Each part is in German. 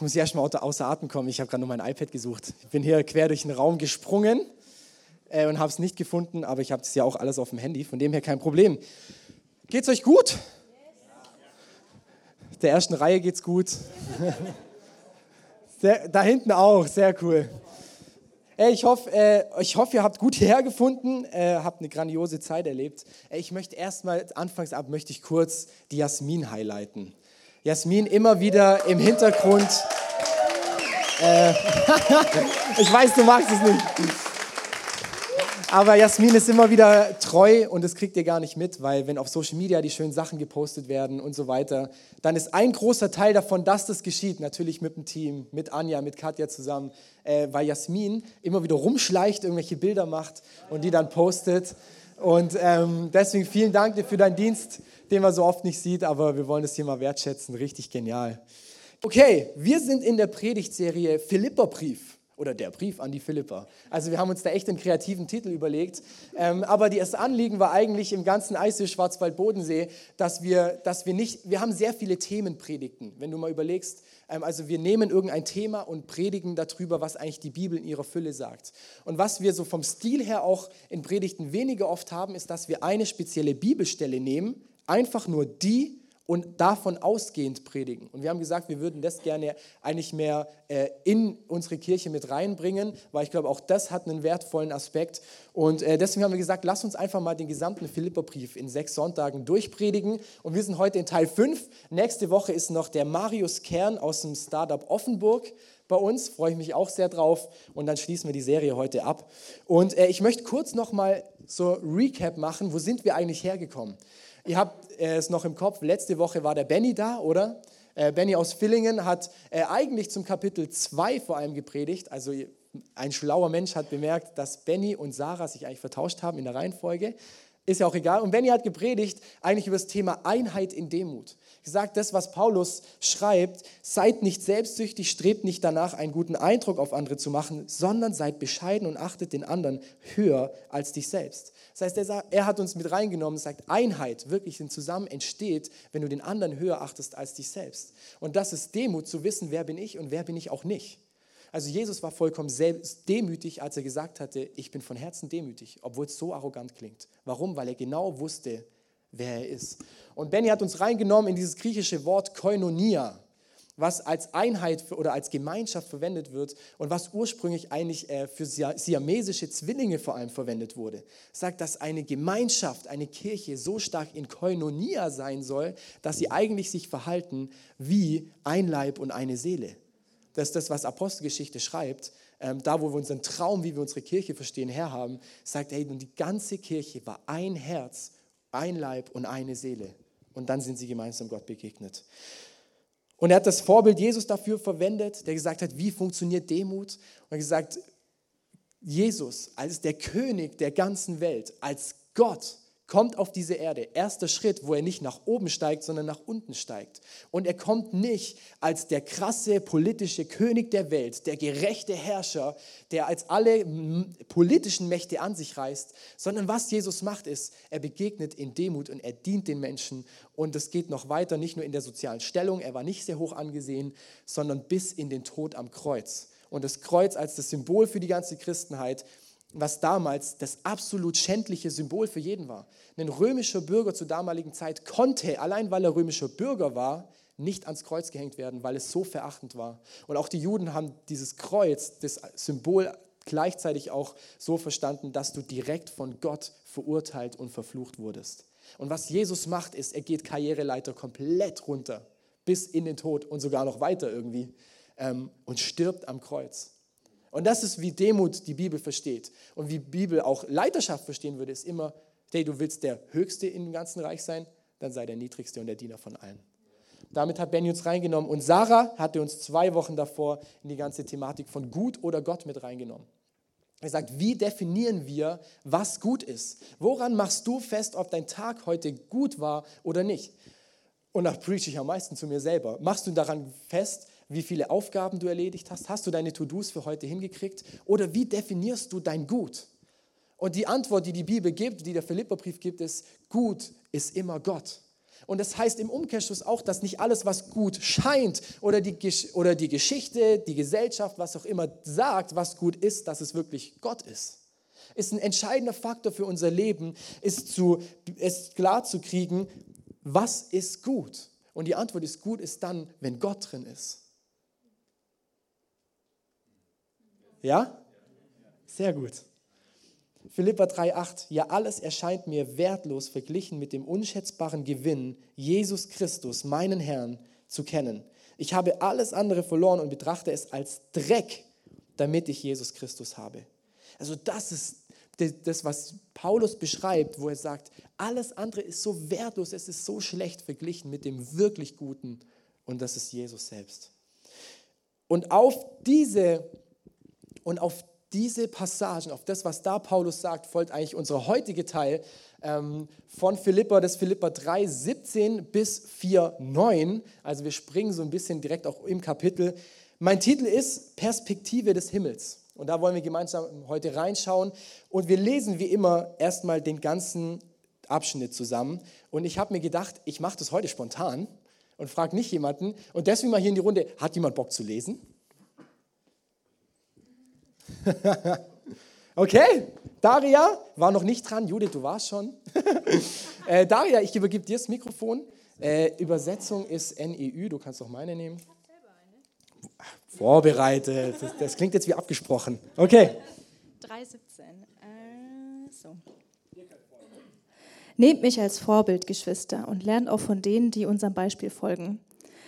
Jetzt muss ich erstmal außer Atem kommen. Ich habe gerade nur mein iPad gesucht. Ich bin hier quer durch den Raum gesprungen äh, und habe es nicht gefunden, aber ich habe es ja auch alles auf dem Handy, von dem her kein Problem. Geht's euch gut? Der ersten Reihe geht's gut. Sehr, da hinten auch, sehr cool. Ich hoffe, äh, ich hoffe, ihr habt gut hierher gefunden, äh, habt eine grandiose Zeit erlebt. Ich möchte erstmal, anfangs ab, möchte ich kurz die Jasmin highlighten. Jasmin immer wieder im Hintergrund. Äh, ich weiß, du magst es nicht. Aber Jasmin ist immer wieder treu und das kriegt ihr gar nicht mit, weil wenn auf Social Media die schönen Sachen gepostet werden und so weiter, dann ist ein großer Teil davon, dass das geschieht, natürlich mit dem Team, mit Anja, mit Katja zusammen, äh, weil Jasmin immer wieder rumschleicht, irgendwelche Bilder macht und die dann postet. Und ähm, deswegen vielen Dank dir für deinen Dienst, den man so oft nicht sieht, aber wir wollen das hier mal wertschätzen. Richtig genial. Okay, wir sind in der Predigtserie Philipperbrief oder der Brief an die Philipper. Also wir haben uns da echt einen kreativen Titel überlegt. Ähm, aber das Anliegen war eigentlich im ganzen Eissee Schwarzwald-Bodensee, dass wir, dass wir nicht, wir haben sehr viele Themenpredigten. Wenn du mal überlegst, ähm, also wir nehmen irgendein Thema und predigen darüber, was eigentlich die Bibel in ihrer Fülle sagt. Und was wir so vom Stil her auch in Predigten weniger oft haben, ist, dass wir eine spezielle Bibelstelle nehmen, einfach nur die und davon ausgehend predigen. Und wir haben gesagt, wir würden das gerne eigentlich mehr äh, in unsere Kirche mit reinbringen, weil ich glaube, auch das hat einen wertvollen Aspekt. Und äh, deswegen haben wir gesagt, lass uns einfach mal den gesamten Philipperbrief in sechs Sonntagen durchpredigen. Und wir sind heute in Teil 5. Nächste Woche ist noch der Marius Kern aus dem Startup Offenburg bei uns, freue ich mich auch sehr drauf. Und dann schließen wir die Serie heute ab. Und äh, ich möchte kurz nochmal so Recap machen, wo sind wir eigentlich hergekommen? Ihr habt äh, es noch im Kopf, letzte Woche war der Benny da, oder? Äh, Benny aus Villingen hat äh, eigentlich zum Kapitel 2 vor allem gepredigt. Also ein schlauer Mensch hat bemerkt, dass Benny und Sarah sich eigentlich vertauscht haben in der Reihenfolge. Ist ja auch egal. Und Benny hat gepredigt eigentlich über das Thema Einheit in Demut. Gesagt, das, was Paulus schreibt, seid nicht selbstsüchtig, strebt nicht danach, einen guten Eindruck auf andere zu machen, sondern seid bescheiden und achtet den anderen höher als dich selbst. Das heißt, er, hat uns mit reingenommen und sagt, Einheit wirklich in Zusammen entsteht, wenn du den anderen höher achtest als dich selbst. Und das ist Demut, zu wissen, wer bin ich und wer bin ich auch nicht. Also Jesus war vollkommen selbst demütig, als er gesagt hatte, ich bin von Herzen demütig, obwohl es so arrogant klingt. Warum? Weil er genau wusste, wer er ist. Und Benny hat uns reingenommen in dieses griechische Wort Koinonia was als Einheit oder als Gemeinschaft verwendet wird und was ursprünglich eigentlich äh, für siamesische Zwillinge vor allem verwendet wurde. Sagt, dass eine Gemeinschaft, eine Kirche so stark in Koinonia sein soll, dass sie eigentlich sich verhalten wie ein Leib und eine Seele. Das ist das, was Apostelgeschichte schreibt. Ähm, da, wo wir unseren Traum, wie wir unsere Kirche verstehen, herhaben, sagt, hey, und die ganze Kirche war ein Herz, ein Leib und eine Seele. Und dann sind sie gemeinsam Gott begegnet. Und er hat das Vorbild Jesus dafür verwendet, der gesagt hat, wie funktioniert Demut? Und er hat gesagt, Jesus als der König der ganzen Welt, als Gott, kommt auf diese Erde. Erster Schritt, wo er nicht nach oben steigt, sondern nach unten steigt. Und er kommt nicht als der krasse politische König der Welt, der gerechte Herrscher, der als alle politischen Mächte an sich reißt, sondern was Jesus macht ist, er begegnet in Demut und er dient den Menschen. Und es geht noch weiter, nicht nur in der sozialen Stellung, er war nicht sehr hoch angesehen, sondern bis in den Tod am Kreuz. Und das Kreuz als das Symbol für die ganze Christenheit was damals das absolut schändliche Symbol für jeden war. Ein römischer Bürger zur damaligen Zeit konnte, allein weil er römischer Bürger war, nicht ans Kreuz gehängt werden, weil es so verachtend war. Und auch die Juden haben dieses Kreuz, das Symbol gleichzeitig auch so verstanden, dass du direkt von Gott verurteilt und verflucht wurdest. Und was Jesus macht, ist, er geht Karriereleiter komplett runter, bis in den Tod und sogar noch weiter irgendwie ähm, und stirbt am Kreuz. Und das ist, wie Demut die Bibel versteht. Und wie Bibel auch Leiterschaft verstehen würde, ist immer, hey, du willst der Höchste im ganzen Reich sein, dann sei der Niedrigste und der Diener von allen. Damit hat Benny uns reingenommen. Und Sarah hatte uns zwei Wochen davor in die ganze Thematik von gut oder Gott mit reingenommen. Er sagt, wie definieren wir, was gut ist? Woran machst du fest, ob dein Tag heute gut war oder nicht? Und da preach ich am meisten zu mir selber. Machst du daran fest, wie viele Aufgaben du erledigt hast? Hast du deine To-Dos für heute hingekriegt? Oder wie definierst du dein Gut? Und die Antwort, die die Bibel gibt, die der Philipperbrief gibt, ist, gut ist immer Gott. Und das heißt im Umkehrschluss auch, dass nicht alles, was gut scheint oder die, oder die Geschichte, die Gesellschaft, was auch immer sagt, was gut ist, dass es wirklich Gott ist. Ist ein entscheidender Faktor für unser Leben, ist, zu, ist klar zu kriegen, was ist gut. Und die Antwort ist gut ist dann, wenn Gott drin ist. Ja? Sehr gut. Philippa 3,8, ja, alles erscheint mir wertlos verglichen mit dem unschätzbaren Gewinn, Jesus Christus, meinen Herrn, zu kennen. Ich habe alles andere verloren und betrachte es als Dreck, damit ich Jesus Christus habe. Also das ist das, was Paulus beschreibt, wo er sagt, alles andere ist so wertlos, es ist so schlecht verglichen mit dem wirklich Guten und das ist Jesus selbst. Und auf diese und auf diese Passagen, auf das, was da Paulus sagt, folgt eigentlich unser heutiger Teil ähm, von Philippa, das Philippa 3, 17 bis 4, 9. Also wir springen so ein bisschen direkt auch im Kapitel. Mein Titel ist Perspektive des Himmels. Und da wollen wir gemeinsam heute reinschauen. Und wir lesen wie immer erstmal den ganzen Abschnitt zusammen. Und ich habe mir gedacht, ich mache das heute spontan und frage nicht jemanden. Und deswegen mal hier in die Runde, hat jemand Bock zu lesen? okay, Daria war noch nicht dran. Judith, du warst schon. äh, Daria, ich übergebe dir das Mikrofon. Äh, Übersetzung ist NEU, du kannst auch meine nehmen. Vorbereitet, das, das, klingt jetzt wie abgesprochen. Okay. 3,17. Äh, so. Nehmt mich als Vorbild, Geschwister, und lernt auch von denen, die unserem Beispiel folgen.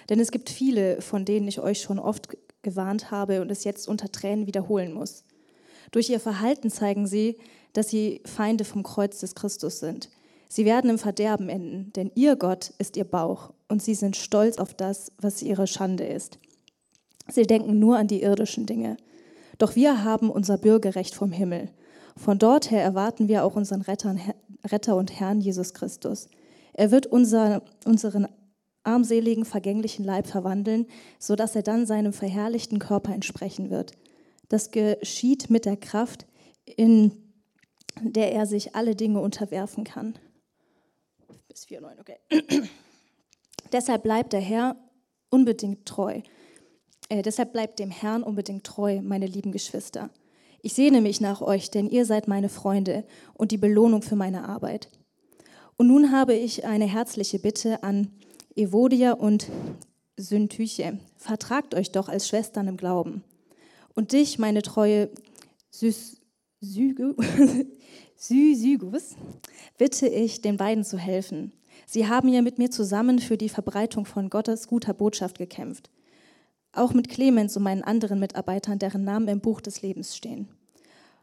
Denn es gibt viele, von denen ich euch schon oft gewarnt habe und es jetzt unter Tränen wiederholen muss. Durch ihr Verhalten zeigen sie, dass sie Feinde vom Kreuz des Christus sind. Sie werden im Verderben enden, denn ihr Gott ist ihr Bauch und sie sind stolz auf das, was ihre Schande ist. Sie denken nur an die irdischen Dinge. Doch wir haben unser Bürgerrecht vom Himmel. Von dort her erwarten wir auch unseren Retter und Herrn Jesus Christus. Er wird unser, unseren armseligen, vergänglichen Leib verwandeln, sodass er dann seinem verherrlichten Körper entsprechen wird. Das geschieht mit der Kraft, in der er sich alle Dinge unterwerfen kann. Bis 4,9, okay. deshalb bleibt der Herr unbedingt treu. Äh, deshalb bleibt dem Herrn unbedingt treu, meine lieben Geschwister. Ich sehne mich nach euch, denn ihr seid meine Freunde und die Belohnung für meine Arbeit. Und nun habe ich eine herzliche Bitte an Evodia und Syntyche, vertragt euch doch als Schwestern im Glauben. Und dich, meine treue Syzygus, bitte ich, den beiden zu helfen. Sie haben ja mit mir zusammen für die Verbreitung von Gottes guter Botschaft gekämpft. Auch mit Clemens und meinen anderen Mitarbeitern, deren Namen im Buch des Lebens stehen.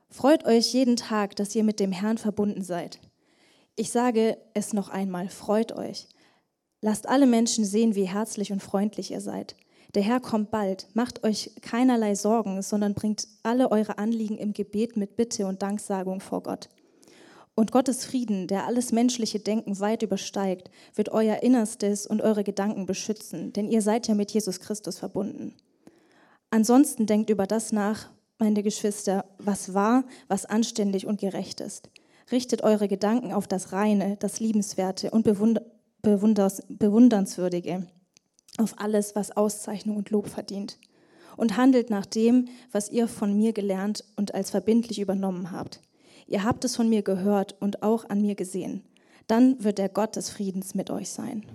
Freut euch jeden Tag, dass ihr mit dem Herrn verbunden seid. Ich sage es noch einmal, freut euch. Lasst alle Menschen sehen, wie herzlich und freundlich ihr seid. Der Herr kommt bald. Macht euch keinerlei Sorgen, sondern bringt alle eure Anliegen im Gebet mit Bitte und Danksagung vor Gott. Und Gottes Frieden, der alles menschliche Denken weit übersteigt, wird euer Innerstes und eure Gedanken beschützen, denn ihr seid ja mit Jesus Christus verbunden. Ansonsten denkt über das nach, meine Geschwister, was wahr, was anständig und gerecht ist. Richtet eure Gedanken auf das Reine, das Liebenswerte und Bewundernswürdige, auf alles, was Auszeichnung und Lob verdient. Und handelt nach dem, was ihr von mir gelernt und als verbindlich übernommen habt. Ihr habt es von mir gehört und auch an mir gesehen. Dann wird der Gott des Friedens mit euch sein.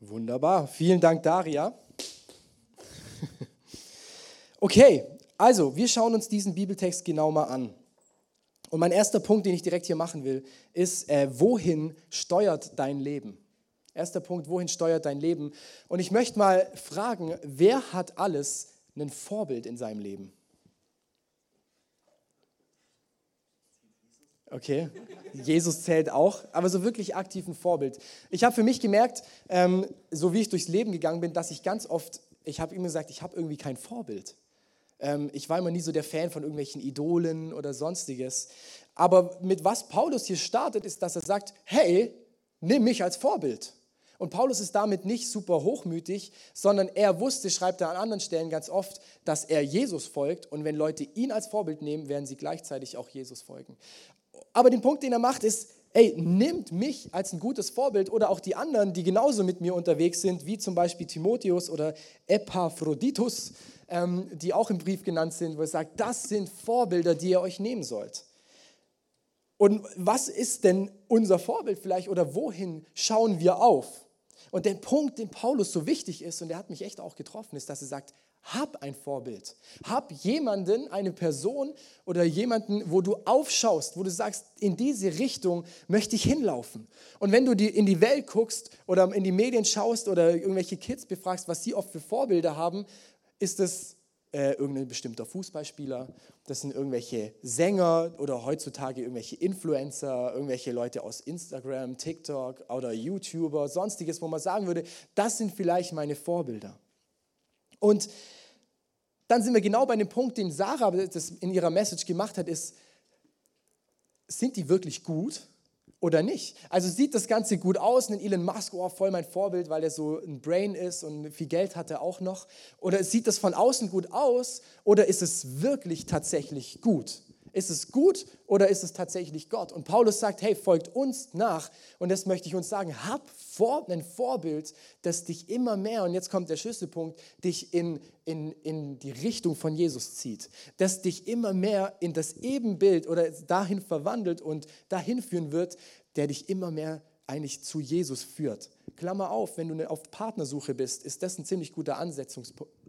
Wunderbar. Vielen Dank, Daria. Okay, also wir schauen uns diesen Bibeltext genau mal an. Und mein erster Punkt, den ich direkt hier machen will, ist, äh, wohin steuert dein Leben? Erster Punkt, wohin steuert dein Leben? Und ich möchte mal fragen, wer hat alles ein Vorbild in seinem Leben? Okay, Jesus zählt auch, aber so wirklich aktiv ein Vorbild. Ich habe für mich gemerkt, ähm, so wie ich durchs Leben gegangen bin, dass ich ganz oft, ich habe immer gesagt, ich habe irgendwie kein Vorbild. Ähm, ich war immer nie so der Fan von irgendwelchen Idolen oder sonstiges. Aber mit was Paulus hier startet, ist, dass er sagt, hey, nimm mich als Vorbild. Und Paulus ist damit nicht super hochmütig, sondern er wusste, schreibt er an anderen Stellen ganz oft, dass er Jesus folgt. Und wenn Leute ihn als Vorbild nehmen, werden sie gleichzeitig auch Jesus folgen. Aber den Punkt, den er macht, ist, ey, nimmt mich als ein gutes Vorbild oder auch die anderen, die genauso mit mir unterwegs sind, wie zum Beispiel Timotheus oder Epaphroditus, ähm, die auch im Brief genannt sind, wo er sagt, das sind Vorbilder, die ihr euch nehmen sollt. Und was ist denn unser Vorbild vielleicht oder wohin schauen wir auf? Und der Punkt, den Paulus so wichtig ist, und der hat mich echt auch getroffen, ist, dass er sagt, hab ein Vorbild. Hab jemanden, eine Person oder jemanden, wo du aufschaust, wo du sagst, in diese Richtung möchte ich hinlaufen. Und wenn du die, in die Welt guckst oder in die Medien schaust oder irgendwelche Kids befragst, was sie oft für Vorbilder haben, ist es äh, irgendein bestimmter Fußballspieler, das sind irgendwelche Sänger oder heutzutage irgendwelche Influencer, irgendwelche Leute aus Instagram, TikTok oder YouTuber, sonstiges, wo man sagen würde, das sind vielleicht meine Vorbilder. Und dann sind wir genau bei dem Punkt, den Sarah das in ihrer Message gemacht hat, ist, sind die wirklich gut oder nicht? Also sieht das Ganze gut aus, ein Elon Musk, oh, voll mein Vorbild, weil er so ein Brain ist und viel Geld hat er auch noch. Oder sieht das von außen gut aus oder ist es wirklich tatsächlich gut? Ist es gut oder ist es tatsächlich Gott? Und Paulus sagt, hey, folgt uns nach. Und das möchte ich uns sagen, hab vor, ein Vorbild, das dich immer mehr, und jetzt kommt der Schlüsselpunkt, dich in, in, in die Richtung von Jesus zieht. Das dich immer mehr in das Ebenbild oder dahin verwandelt und dahin führen wird, der dich immer mehr eigentlich zu Jesus führt. Klammer auf, wenn du auf Partnersuche bist, ist das ein ziemlich guter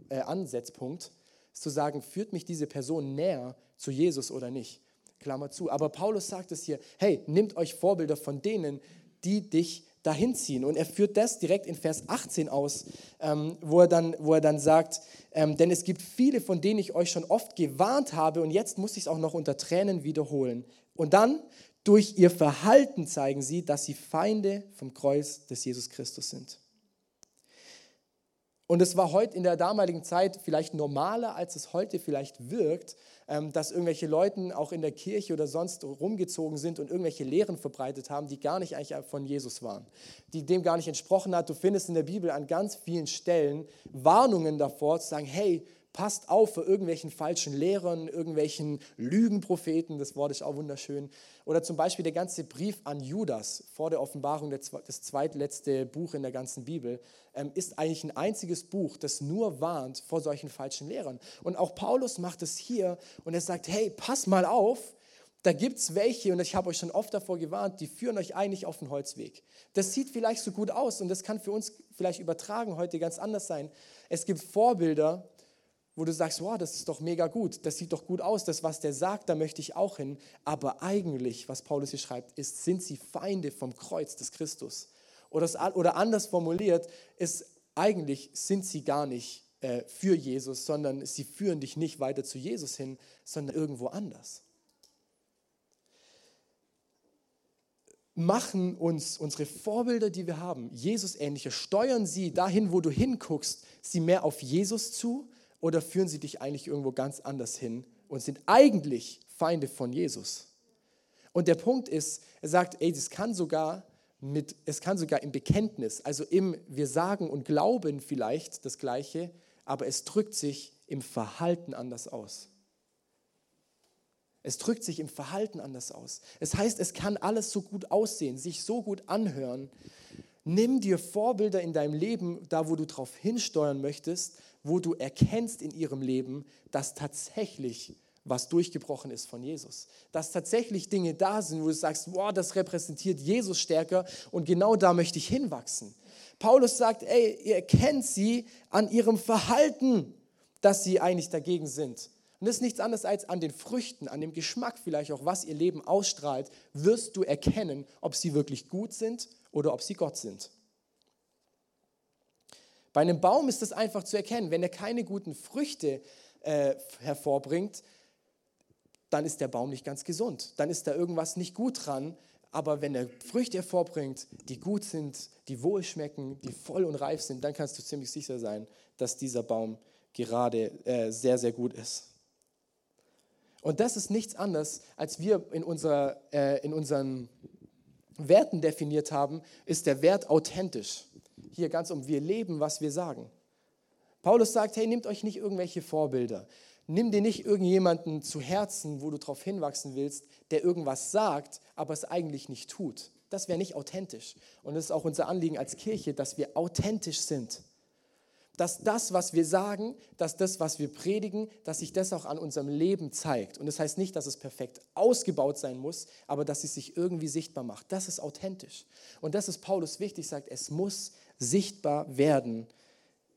äh, Ansatzpunkt, zu sagen, führt mich diese Person näher zu Jesus oder nicht. Klammer zu. Aber Paulus sagt es hier, hey, nehmt euch Vorbilder von denen, die dich dahin ziehen. Und er führt das direkt in Vers 18 aus, ähm, wo, er dann, wo er dann sagt, ähm, denn es gibt viele, von denen ich euch schon oft gewarnt habe und jetzt muss ich es auch noch unter Tränen wiederholen. Und dann, durch ihr Verhalten zeigen sie, dass sie Feinde vom Kreuz des Jesus Christus sind. Und es war heute in der damaligen Zeit vielleicht normaler, als es heute vielleicht wirkt, dass irgendwelche Leute auch in der Kirche oder sonst rumgezogen sind und irgendwelche Lehren verbreitet haben, die gar nicht eigentlich von Jesus waren, die dem gar nicht entsprochen hat. Du findest in der Bibel an ganz vielen Stellen Warnungen davor, zu sagen, hey, passt auf vor irgendwelchen falschen Lehrern, irgendwelchen Lügenpropheten, das Wort ist auch wunderschön. Oder zum Beispiel der ganze Brief an Judas vor der Offenbarung, das zweitletzte Buch in der ganzen Bibel, ähm, ist eigentlich ein einziges Buch, das nur warnt vor solchen falschen Lehrern. Und auch Paulus macht es hier und er sagt, hey, pass mal auf, da gibt es welche, und ich habe euch schon oft davor gewarnt, die führen euch eigentlich auf den Holzweg. Das sieht vielleicht so gut aus und das kann für uns vielleicht übertragen heute ganz anders sein. Es gibt Vorbilder, wo du sagst, wow, das ist doch mega gut, das sieht doch gut aus, das, was der sagt, da möchte ich auch hin. Aber eigentlich, was Paulus hier schreibt, ist, sind sie Feinde vom Kreuz des Christus. Oder, oder anders formuliert, ist eigentlich sind sie gar nicht äh, für Jesus, sondern sie führen dich nicht weiter zu Jesus hin, sondern irgendwo anders. Machen uns unsere Vorbilder, die wir haben, Jesus ähnliche, steuern sie dahin, wo du hinguckst, sie mehr auf Jesus zu oder führen sie dich eigentlich irgendwo ganz anders hin und sind eigentlich Feinde von Jesus? Und der Punkt ist, er sagt, ey, das kann sogar mit, es kann sogar im Bekenntnis, also im, wir sagen und glauben vielleicht das Gleiche, aber es drückt sich im Verhalten anders aus. Es drückt sich im Verhalten anders aus. Es heißt, es kann alles so gut aussehen, sich so gut anhören. Nimm dir Vorbilder in deinem Leben, da wo du drauf hinsteuern möchtest, wo du erkennst in ihrem Leben, dass tatsächlich was durchgebrochen ist von Jesus. Dass tatsächlich Dinge da sind, wo du sagst, wow, das repräsentiert Jesus stärker und genau da möchte ich hinwachsen. Paulus sagt, ey, ihr erkennt sie an ihrem Verhalten, dass sie eigentlich dagegen sind. Und das ist nichts anderes als an den Früchten, an dem Geschmack vielleicht auch, was ihr Leben ausstrahlt, wirst du erkennen, ob sie wirklich gut sind oder ob sie Gott sind. Bei einem Baum ist das einfach zu erkennen. Wenn er keine guten Früchte äh, hervorbringt, dann ist der Baum nicht ganz gesund. Dann ist da irgendwas nicht gut dran. Aber wenn er Früchte hervorbringt, die gut sind, die wohlschmecken, die voll und reif sind, dann kannst du ziemlich sicher sein, dass dieser Baum gerade äh, sehr, sehr gut ist. Und das ist nichts anderes, als wir in, unserer, äh, in unseren Werten definiert haben, ist der Wert authentisch hier ganz um, wir leben, was wir sagen. Paulus sagt, hey, nehmt euch nicht irgendwelche Vorbilder. nimm dir nicht irgendjemanden zu Herzen, wo du darauf hinwachsen willst, der irgendwas sagt, aber es eigentlich nicht tut. Das wäre nicht authentisch. Und das ist auch unser Anliegen als Kirche, dass wir authentisch sind. Dass das, was wir sagen, dass das, was wir predigen, dass sich das auch an unserem Leben zeigt. Und das heißt nicht, dass es perfekt ausgebaut sein muss, aber dass es sich irgendwie sichtbar macht. Das ist authentisch. Und das ist Paulus wichtig, sagt, es muss sichtbar werden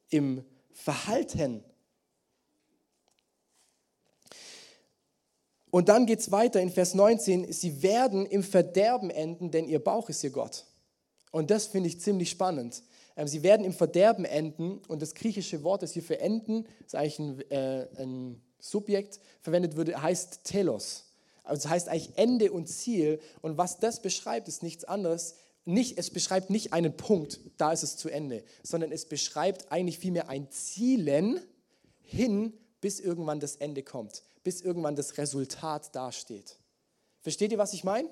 im Verhalten Und dann geht es weiter in Vers 19, sie werden im Verderben enden, denn ihr Bauch ist ihr Gott. Und das finde ich ziemlich spannend. Ähm, sie werden im Verderben enden und das griechische Wort, das hier für enden, ist eigentlich ein, äh, ein Subjekt, verwendet würde, heißt telos. Also das heißt eigentlich Ende und Ziel. Und was das beschreibt, ist nichts anderes. Nicht, es beschreibt nicht einen Punkt, da ist es zu Ende, sondern es beschreibt eigentlich vielmehr ein Zielen hin, bis irgendwann das Ende kommt bis irgendwann das Resultat dasteht. Versteht ihr, was ich meine?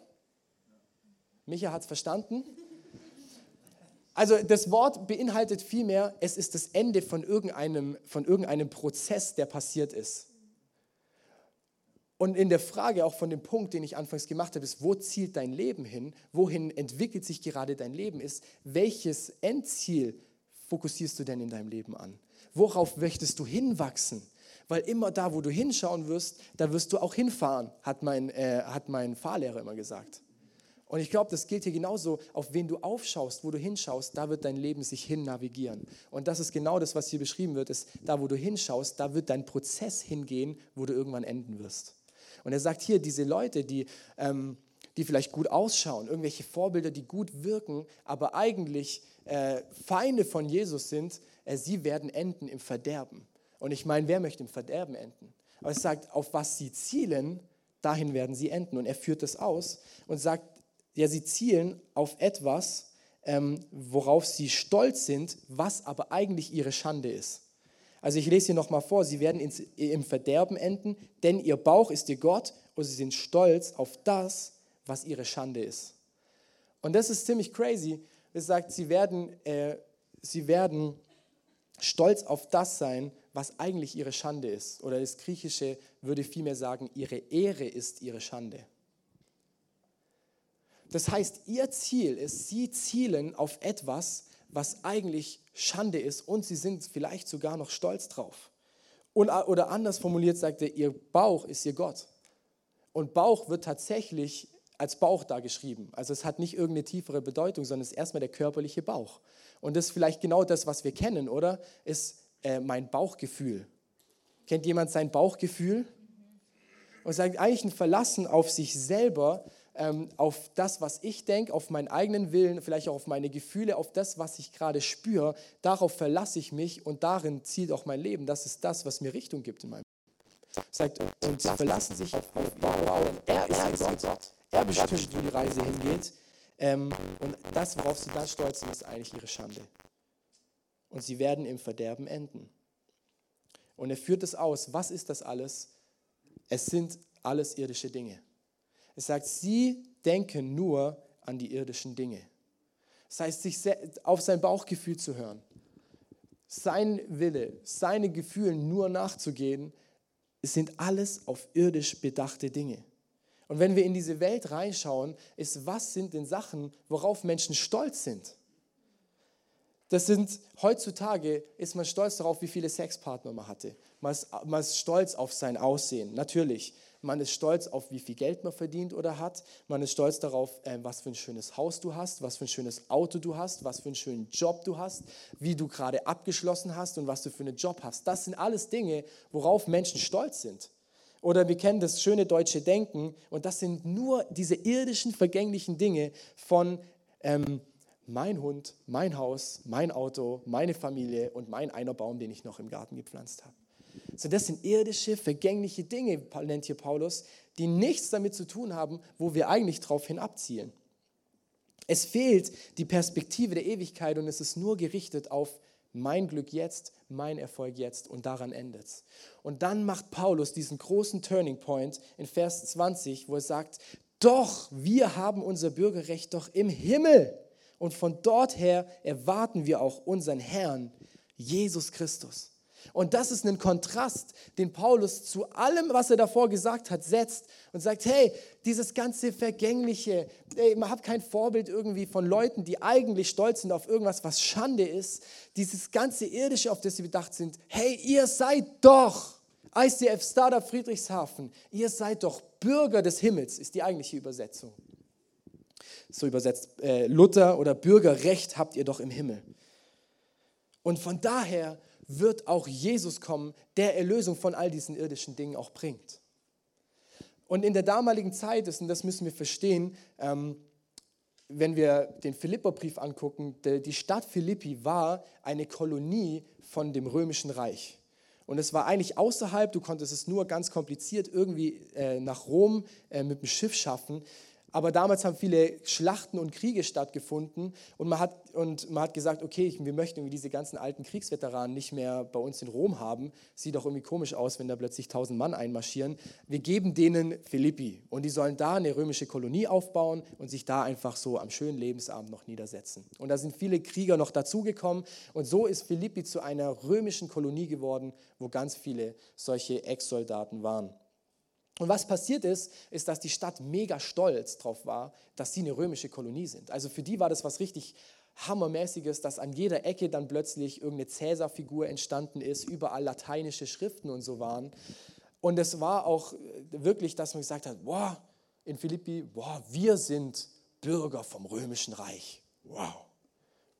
Micha hat es verstanden. Also das Wort beinhaltet vielmehr, es ist das Ende von irgendeinem, von irgendeinem Prozess, der passiert ist. Und in der Frage auch von dem Punkt, den ich anfangs gemacht habe, ist, wo zielt dein Leben hin? Wohin entwickelt sich gerade dein Leben? Ist, welches Endziel fokussierst du denn in deinem Leben an? Worauf möchtest du hinwachsen? weil immer da, wo du hinschauen wirst, da wirst du auch hinfahren, hat mein, äh, hat mein Fahrlehrer immer gesagt. Und ich glaube, das gilt hier genauso, auf wen du aufschaust, wo du hinschaust, da wird dein Leben sich hin navigieren. Und das ist genau das, was hier beschrieben wird, ist, da wo du hinschaust, da wird dein Prozess hingehen, wo du irgendwann enden wirst. Und er sagt hier, diese Leute, die, ähm, die vielleicht gut ausschauen, irgendwelche Vorbilder, die gut wirken, aber eigentlich äh, Feinde von Jesus sind, äh, sie werden enden im Verderben. Und ich meine, wer möchte im Verderben enden? Aber es sagt, auf was sie zielen, dahin werden sie enden. Und er führt das aus und sagt, ja, sie zielen auf etwas, ähm, worauf sie stolz sind, was aber eigentlich ihre Schande ist. Also ich lese hier nochmal vor, sie werden ins, im Verderben enden, denn ihr Bauch ist ihr Gott und sie sind stolz auf das, was ihre Schande ist. Und das ist ziemlich crazy. Es sagt, sie werden, äh, sie werden stolz auf das sein, was eigentlich ihre Schande ist. Oder das Griechische würde vielmehr sagen, ihre Ehre ist ihre Schande. Das heißt, ihr Ziel ist, sie zielen auf etwas, was eigentlich Schande ist und sie sind vielleicht sogar noch stolz drauf. Und, oder anders formuliert sagt er, ihr Bauch ist ihr Gott. Und Bauch wird tatsächlich als Bauch da geschrieben. Also es hat nicht irgendeine tiefere Bedeutung, sondern es ist erstmal der körperliche Bauch. Und das ist vielleicht genau das, was wir kennen, oder? Ist äh, mein Bauchgefühl. Kennt jemand sein Bauchgefühl? Und sagt eigentlich ein Verlassen auf sich selber, ähm, auf das, was ich denke, auf meinen eigenen Willen, vielleicht auch auf meine Gefühle, auf das, was ich gerade spüre. Darauf verlasse ich mich und darin zielt auch mein Leben. Das ist das, was mir Richtung gibt in meinem Leben. Sagt, und sie verlassen sich auf Bau. Er ist ein Gott. Er bestimmt, wo die Reise hingeht. Ähm, und das, worauf sie dann stolz sind, ist eigentlich ihre Schande und sie werden im Verderben enden. Und er führt es aus. Was ist das alles? Es sind alles irdische Dinge. Es sagt, sie denken nur an die irdischen Dinge. Das heißt, sich auf sein Bauchgefühl zu hören, sein Wille, seine Gefühle nur nachzugehen, es sind alles auf irdisch bedachte Dinge. Und wenn wir in diese Welt reinschauen, ist, was sind denn Sachen, worauf Menschen stolz sind? Das sind, heutzutage ist man stolz darauf, wie viele Sexpartner man hatte. Man ist, man ist stolz auf sein Aussehen, natürlich. Man ist stolz auf, wie viel Geld man verdient oder hat. Man ist stolz darauf, äh, was für ein schönes Haus du hast, was für ein schönes Auto du hast, was für einen schönen Job du hast, wie du gerade abgeschlossen hast und was du für einen Job hast. Das sind alles Dinge, worauf Menschen stolz sind. Oder wir kennen das schöne deutsche Denken und das sind nur diese irdischen, vergänglichen Dinge von ähm, mein Hund, mein Haus, mein Auto, meine Familie und mein einer Baum, den ich noch im Garten gepflanzt habe. So, das sind irdische, vergängliche Dinge, nennt hier Paulus, die nichts damit zu tun haben, wo wir eigentlich drauf hin abzielen. Es fehlt die Perspektive der Ewigkeit und es ist nur gerichtet auf mein Glück jetzt, mein Erfolg jetzt und daran endet es. Und dann macht Paulus diesen großen Turning Point in Vers 20, wo er sagt, doch, wir haben unser Bürgerrecht doch im Himmel und von dort her erwarten wir auch unseren Herrn, Jesus Christus. Und das ist ein Kontrast, den Paulus zu allem, was er davor gesagt hat, setzt und sagt, hey, dieses ganze Vergängliche, ey, man hat kein Vorbild irgendwie von Leuten, die eigentlich stolz sind auf irgendwas, was Schande ist. Dieses ganze Irdische, auf das sie bedacht sind, hey, ihr seid doch ICF Startup Friedrichshafen, ihr seid doch Bürger des Himmels, ist die eigentliche Übersetzung. So übersetzt äh, Luther oder Bürgerrecht habt ihr doch im Himmel. Und von daher wird auch Jesus kommen, der Erlösung von all diesen irdischen Dingen auch bringt. Und in der damaligen Zeit ist, und das müssen wir verstehen, ähm, wenn wir den Philipperbrief angucken, die Stadt Philippi war eine Kolonie von dem römischen Reich. Und es war eigentlich außerhalb, du konntest es nur ganz kompliziert irgendwie äh, nach Rom äh, mit dem Schiff schaffen. Aber damals haben viele Schlachten und Kriege stattgefunden und man hat, und man hat gesagt, okay, wir möchten irgendwie diese ganzen alten Kriegsveteranen nicht mehr bei uns in Rom haben. Sieht doch irgendwie komisch aus, wenn da plötzlich tausend Mann einmarschieren. Wir geben denen Philippi und die sollen da eine römische Kolonie aufbauen und sich da einfach so am schönen Lebensabend noch niedersetzen. Und da sind viele Krieger noch dazugekommen und so ist Philippi zu einer römischen Kolonie geworden, wo ganz viele solche Ex-Soldaten waren. Und was passiert ist, ist, dass die Stadt mega stolz drauf war, dass sie eine römische Kolonie sind. Also für die war das was richtig Hammermäßiges, dass an jeder Ecke dann plötzlich irgendeine Cäsar-Figur entstanden ist, überall lateinische Schriften und so waren. Und es war auch wirklich, dass man gesagt hat, wow, in Philippi, wow, wir sind Bürger vom römischen Reich. Wow.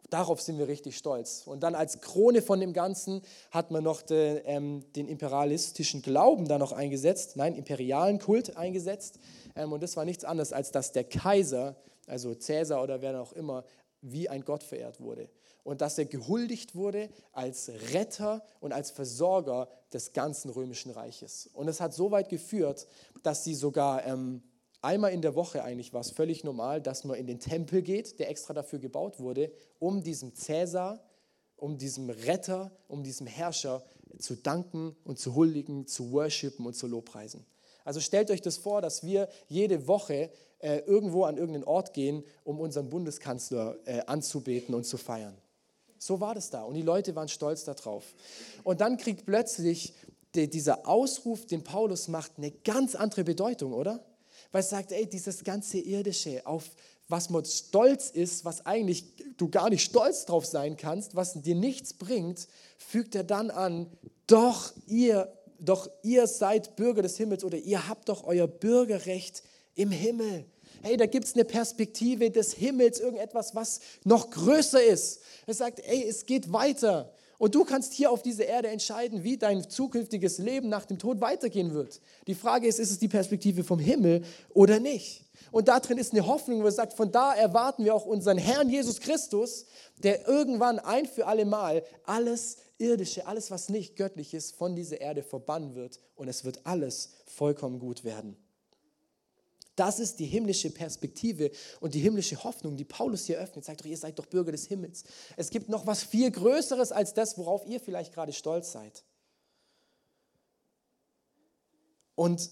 Darauf sind wir richtig stolz. Und dann als Krone von dem Ganzen hat man noch den, ähm, den imperialistischen Glauben da noch eingesetzt, nein, imperialen Kult eingesetzt. Ähm, und das war nichts anderes, als dass der Kaiser, also Cäsar oder wer auch immer, wie ein Gott verehrt wurde. Und dass er gehuldigt wurde als Retter und als Versorger des ganzen römischen Reiches. Und es hat so weit geführt, dass sie sogar ähm, Einmal in der Woche eigentlich war es völlig normal, dass man in den Tempel geht, der extra dafür gebaut wurde, um diesem Cäsar, um diesem Retter, um diesem Herrscher zu danken und zu huldigen, zu worshipen und zu lobpreisen. Also stellt euch das vor, dass wir jede Woche äh, irgendwo an irgendeinen Ort gehen, um unseren Bundeskanzler äh, anzubeten und zu feiern. So war das da und die Leute waren stolz darauf. Und dann kriegt plötzlich die, dieser Ausruf, den Paulus macht, eine ganz andere Bedeutung, oder? Weil es sagt, ey, dieses ganze Irdische, auf was man stolz ist, was eigentlich du gar nicht stolz drauf sein kannst, was dir nichts bringt, fügt er dann an, doch ihr, doch ihr seid Bürger des Himmels oder ihr habt doch euer Bürgerrecht im Himmel. Hey, da gibt es eine Perspektive des Himmels, irgendetwas, was noch größer ist. Er sagt, ey, es geht weiter. Und du kannst hier auf dieser Erde entscheiden, wie dein zukünftiges Leben nach dem Tod weitergehen wird. Die Frage ist, ist es die Perspektive vom Himmel oder nicht? Und da drin ist eine Hoffnung, wo er sagt, von da erwarten wir auch unseren Herrn Jesus Christus, der irgendwann ein für alle Mal alles Irdische, alles, was nicht göttlich ist, von dieser Erde verbannen wird. Und es wird alles vollkommen gut werden. Das ist die himmlische Perspektive und die himmlische Hoffnung, die Paulus hier öffnet. Sagt doch, ihr seid doch Bürger des Himmels. Es gibt noch was viel Größeres als das, worauf ihr vielleicht gerade stolz seid. Und,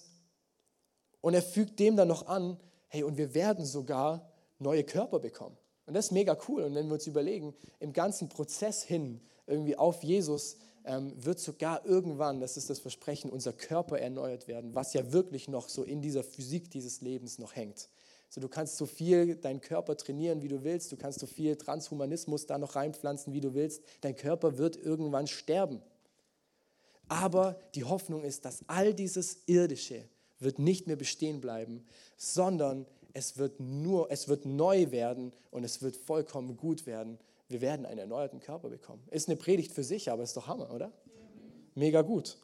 und er fügt dem dann noch an, hey, und wir werden sogar neue Körper bekommen. Und das ist mega cool. Und wenn wir uns überlegen, im ganzen Prozess hin irgendwie auf Jesus, wird sogar irgendwann, das ist das Versprechen, unser Körper erneuert werden, was ja wirklich noch so in dieser Physik dieses Lebens noch hängt. So, du kannst so viel deinen Körper trainieren, wie du willst, du kannst so viel Transhumanismus da noch reinpflanzen, wie du willst. Dein Körper wird irgendwann sterben. Aber die Hoffnung ist, dass all dieses Irdische wird nicht mehr bestehen bleiben, sondern es wird nur, es wird neu werden und es wird vollkommen gut werden wir werden einen erneuerten Körper bekommen. Ist eine Predigt für sich, aber ist doch Hammer, oder? Mega gut.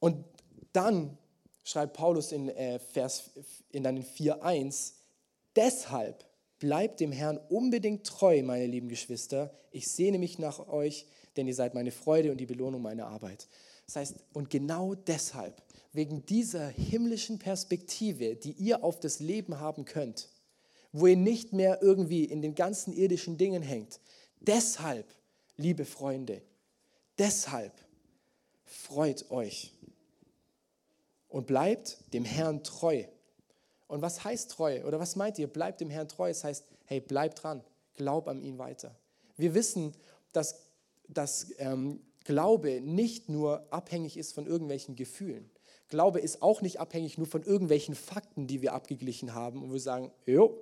Und dann schreibt Paulus in äh, Vers in dann 4:1, deshalb bleibt dem Herrn unbedingt treu, meine lieben Geschwister. Ich sehne mich nach euch, denn ihr seid meine Freude und die Belohnung meiner Arbeit. Das heißt, und genau deshalb, wegen dieser himmlischen Perspektive, die ihr auf das Leben haben könnt, wo ihr nicht mehr irgendwie in den ganzen irdischen Dingen hängt. Deshalb, liebe Freunde, deshalb freut euch und bleibt dem Herrn treu. Und was heißt treu? Oder was meint ihr? Bleibt dem Herrn treu. Es heißt, hey, bleibt dran, glaub an ihn weiter. Wir wissen, dass dass ähm, Glaube nicht nur abhängig ist von irgendwelchen Gefühlen. Glaube ist auch nicht abhängig nur von irgendwelchen Fakten, die wir abgeglichen haben und wir sagen, jo,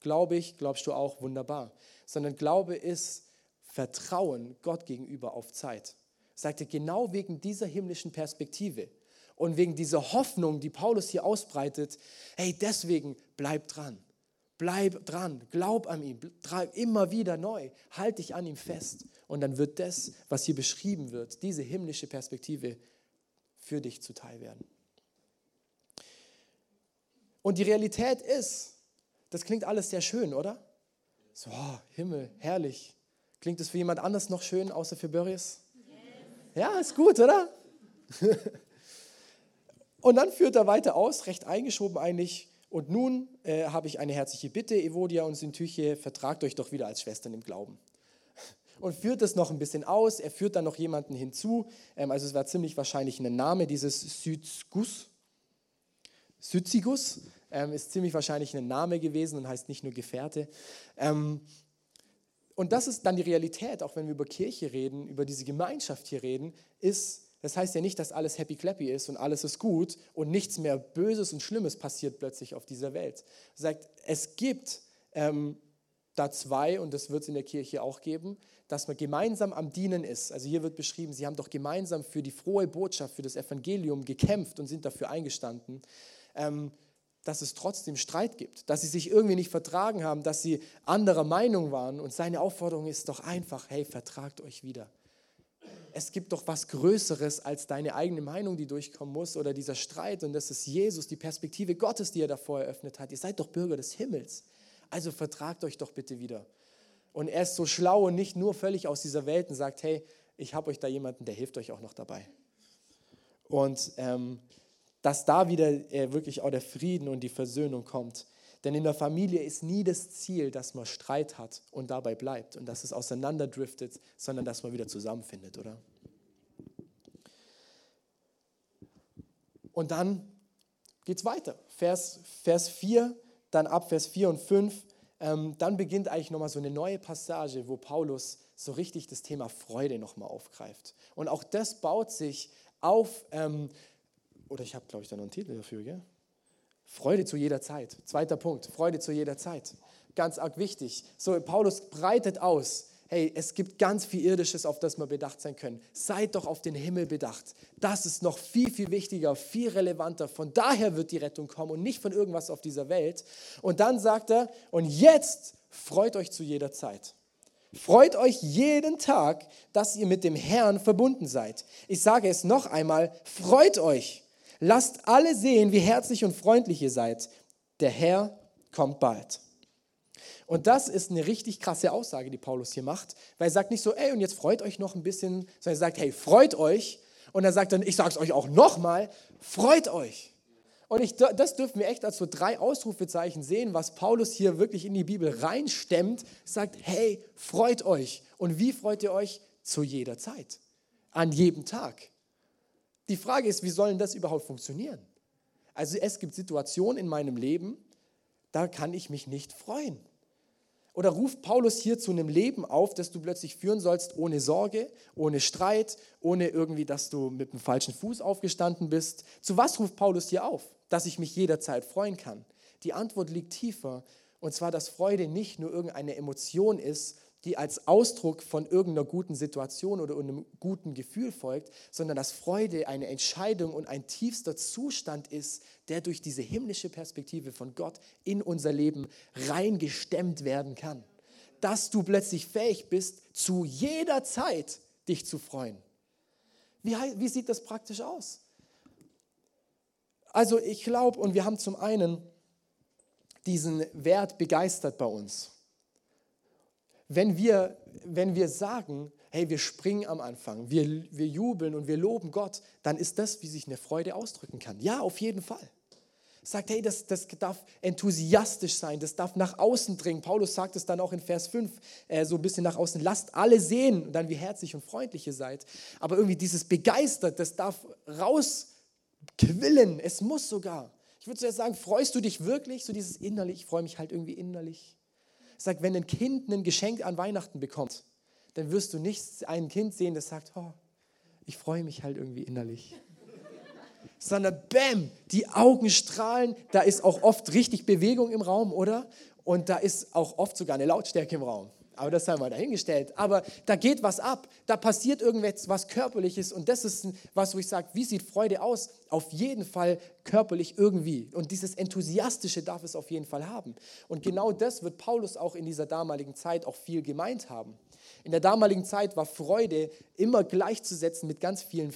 glaube ich, glaubst du auch, wunderbar. Sondern Glaube ist Vertrauen Gott gegenüber auf Zeit. Sagte genau wegen dieser himmlischen Perspektive und wegen dieser Hoffnung, die Paulus hier ausbreitet, hey, deswegen bleib dran. Bleib dran, glaub an treib immer wieder neu, halt dich an ihm fest. Und dann wird das, was hier beschrieben wird, diese himmlische Perspektive für dich zuteil werden. Und die Realität ist, das klingt alles sehr schön, oder? So, oh, Himmel, herrlich. Klingt es für jemand anders noch schön, außer für Börries? Ja, ist gut, oder? Und dann führt er weiter aus, recht eingeschoben eigentlich. Und nun äh, habe ich eine herzliche Bitte, Evodia und Syntyche, vertragt euch doch wieder als Schwestern im Glauben. Und führt es noch ein bisschen aus. Er führt dann noch jemanden hinzu. Ähm, also es war ziemlich wahrscheinlich ein Name dieses Syzgus. Syzigus ähm, ist ziemlich wahrscheinlich ein Name gewesen und heißt nicht nur Gefährte. Ähm, und das ist dann die Realität, auch wenn wir über Kirche reden, über diese Gemeinschaft hier reden, ist, das heißt ja nicht, dass alles happy clappy ist und alles ist gut und nichts mehr Böses und Schlimmes passiert plötzlich auf dieser Welt. Sagt, es gibt ähm, da zwei, und das wird es in der Kirche auch geben, dass man gemeinsam am Dienen ist. Also hier wird beschrieben, sie haben doch gemeinsam für die frohe Botschaft, für das Evangelium gekämpft und sind dafür eingestanden. Ähm, dass es trotzdem Streit gibt, dass sie sich irgendwie nicht vertragen haben, dass sie anderer Meinung waren. Und seine Aufforderung ist doch einfach, hey, vertragt euch wieder es gibt doch was Größeres als deine eigene Meinung, die durchkommen muss oder dieser Streit. Und das ist Jesus, die Perspektive Gottes, die er davor eröffnet hat. Ihr seid doch Bürger des Himmels. Also vertragt euch doch bitte wieder. Und er ist so schlau und nicht nur völlig aus dieser Welt und sagt, hey, ich habe euch da jemanden, der hilft euch auch noch dabei. Und ähm, dass da wieder äh, wirklich auch der Frieden und die Versöhnung kommt. Denn in der Familie ist nie das Ziel, dass man Streit hat und dabei bleibt und dass es auseinanderdriftet, sondern dass man wieder zusammenfindet, oder? Und dann geht es weiter. Vers, Vers 4, dann ab Vers 4 und 5, ähm, dann beginnt eigentlich nochmal so eine neue Passage, wo Paulus so richtig das Thema Freude nochmal aufgreift. Und auch das baut sich auf, ähm, oder ich habe, glaube ich, da noch einen Titel dafür, gell? Freude zu jeder Zeit. Zweiter Punkt, Freude zu jeder Zeit. Ganz arg wichtig. So, Paulus breitet aus. Hey, es gibt ganz viel Irdisches, auf das wir bedacht sein können. Seid doch auf den Himmel bedacht. Das ist noch viel, viel wichtiger, viel relevanter. Von daher wird die Rettung kommen und nicht von irgendwas auf dieser Welt. Und dann sagt er, und jetzt freut euch zu jeder Zeit. Freut euch jeden Tag, dass ihr mit dem Herrn verbunden seid. Ich sage es noch einmal, freut euch. Lasst alle sehen, wie herzlich und freundlich ihr seid. Der Herr kommt bald. Und das ist eine richtig krasse Aussage, die Paulus hier macht, weil er sagt nicht so, ey, und jetzt freut euch noch ein bisschen, sondern er sagt, hey, freut euch. Und er sagt dann, ich sage es euch auch nochmal, freut euch. Und ich, das dürfen wir echt als so drei Ausrufezeichen sehen, was Paulus hier wirklich in die Bibel reinstemmt, sagt, hey, freut euch. Und wie freut ihr euch? Zu jeder Zeit, an jedem Tag. Die Frage ist, wie soll das überhaupt funktionieren? Also es gibt Situationen in meinem Leben, da kann ich mich nicht freuen. Oder ruft Paulus hier zu einem Leben auf, das du plötzlich führen sollst, ohne Sorge, ohne Streit, ohne irgendwie, dass du mit dem falschen Fuß aufgestanden bist. Zu was ruft Paulus hier auf? Dass ich mich jederzeit freuen kann. Die Antwort liegt tiefer, und zwar, dass Freude nicht nur irgendeine Emotion ist, die als Ausdruck von irgendeiner guten Situation oder einem guten Gefühl folgt, sondern dass Freude eine Entscheidung und ein tiefster Zustand ist, der durch diese himmlische Perspektive von Gott in unser Leben reingestemmt werden kann. Dass du plötzlich fähig bist, zu jeder Zeit dich zu freuen. Wie, wie sieht das praktisch aus? Also ich glaube, und wir haben zum einen diesen Wert begeistert bei uns wenn wir, wenn wir sagen, hey, wir springen am Anfang, wir, wir jubeln und wir loben Gott, dann ist das, wie sich eine Freude ausdrücken kann. Ja, auf jeden Fall. Sagt, hey, das, das darf enthusiastisch sein, das darf nach außen dringen. Paulus sagt es dann auch in Vers 5, äh, so ein bisschen nach außen, lasst alle sehen dann wie herzlich und freundlich ihr seid. Aber irgendwie dieses Begeistert, das darf rausquillen, es muss sogar. Ich würde zuerst sagen, freust du dich wirklich? So dieses innerlich, ich freue mich halt irgendwie innerlich sagt, wenn ein Kind ein Geschenk an Weihnachten bekommt, dann wirst du nicht ein Kind sehen, das sagt, oh, ich freue mich halt irgendwie innerlich. Sondern bam, die Augen strahlen, da ist auch oft richtig Bewegung im Raum, oder? Und da ist auch oft sogar eine Lautstärke im Raum. Aber das haben wir dahingestellt. Aber da geht was ab. Da passiert irgendwas was Körperliches. Und das ist was, wo ich sage, wie sieht Freude aus? Auf jeden Fall körperlich irgendwie. Und dieses Enthusiastische darf es auf jeden Fall haben. Und genau das wird Paulus auch in dieser damaligen Zeit auch viel gemeint haben. In der damaligen Zeit war Freude immer gleichzusetzen mit ganz vielen